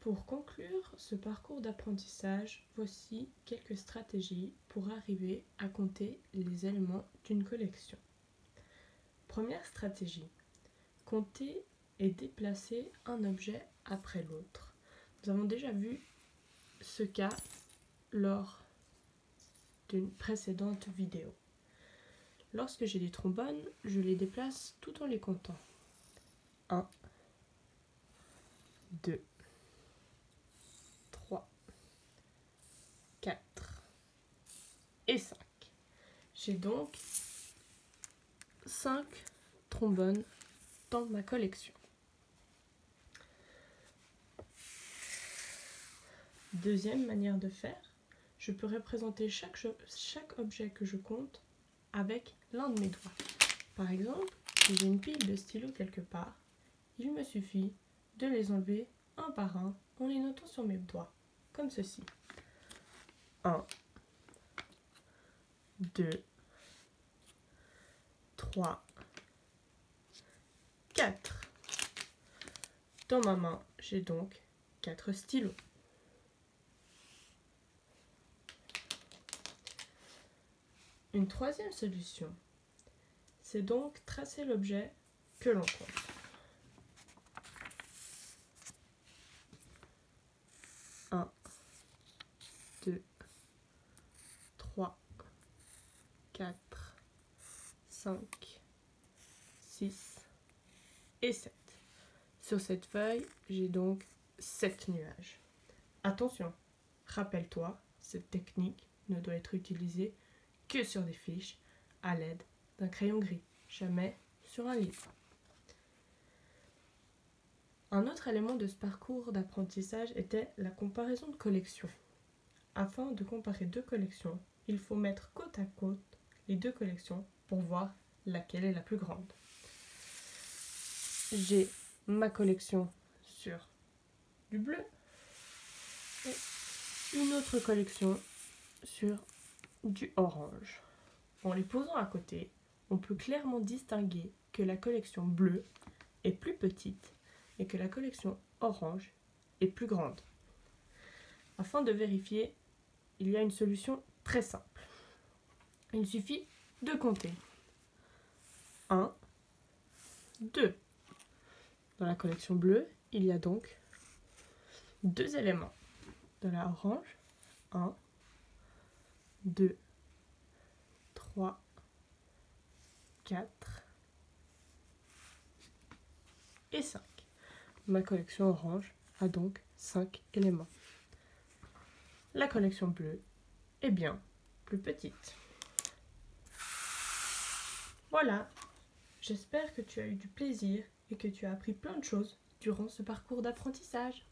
Pour conclure ce parcours d'apprentissage, voici quelques stratégies pour arriver à compter les éléments d'une collection. Première stratégie, compter et déplacer un objet après l'autre. Nous avons déjà vu ce cas lors d'une précédente vidéo. Lorsque j'ai des trombones, je les déplace tout en les comptant. 1, 2, 3, 4 et 5. J'ai donc 5 trombones dans ma collection. Deuxième manière de faire, je peux représenter chaque, objet que je compte avec l'un de mes doigts. Par exemple, si j'ai une pile de stylos quelque part, il me suffit de les enlever un par un en les notant sur mes doigts, comme ceci. 1, 2, 3, 4. Dans ma main, j'ai donc 4 stylos. Une troisième solution, c'est donc tracer l'objet que l'on compte. 1, 2, 3, 4, 5, 6 et 7. Sur cette feuille, j'ai donc 7 nuages. Attention, rappelle-toi, cette technique ne doit être utilisée que sur des fiches à l'aide d'un crayon gris, jamais sur un livre. Un autre élément de ce parcours d'apprentissage était la comparaison de collections. Afin de comparer deux collections, il faut mettre côte à côte les deux collections pour voir laquelle est la plus grande. J'ai ma collection sur du bleu et une autre collection sur du orange. En les posant à côté, on peut clairement distinguer que la collection bleue est plus petite et que la collection orange est plus grande. Afin de vérifier, il y a une solution très simple. Il suffit de compter. 1, 2. Dans la collection bleue, il y a donc deux éléments. Dans la orange, 1, 2, 3, 4 et 5. Ma collection orange a donc 5 éléments. La collection bleue est bien plus petite. Voilà, j'espère que tu as eu du plaisir et que tu as appris plein de choses durant ce parcours d'apprentissage.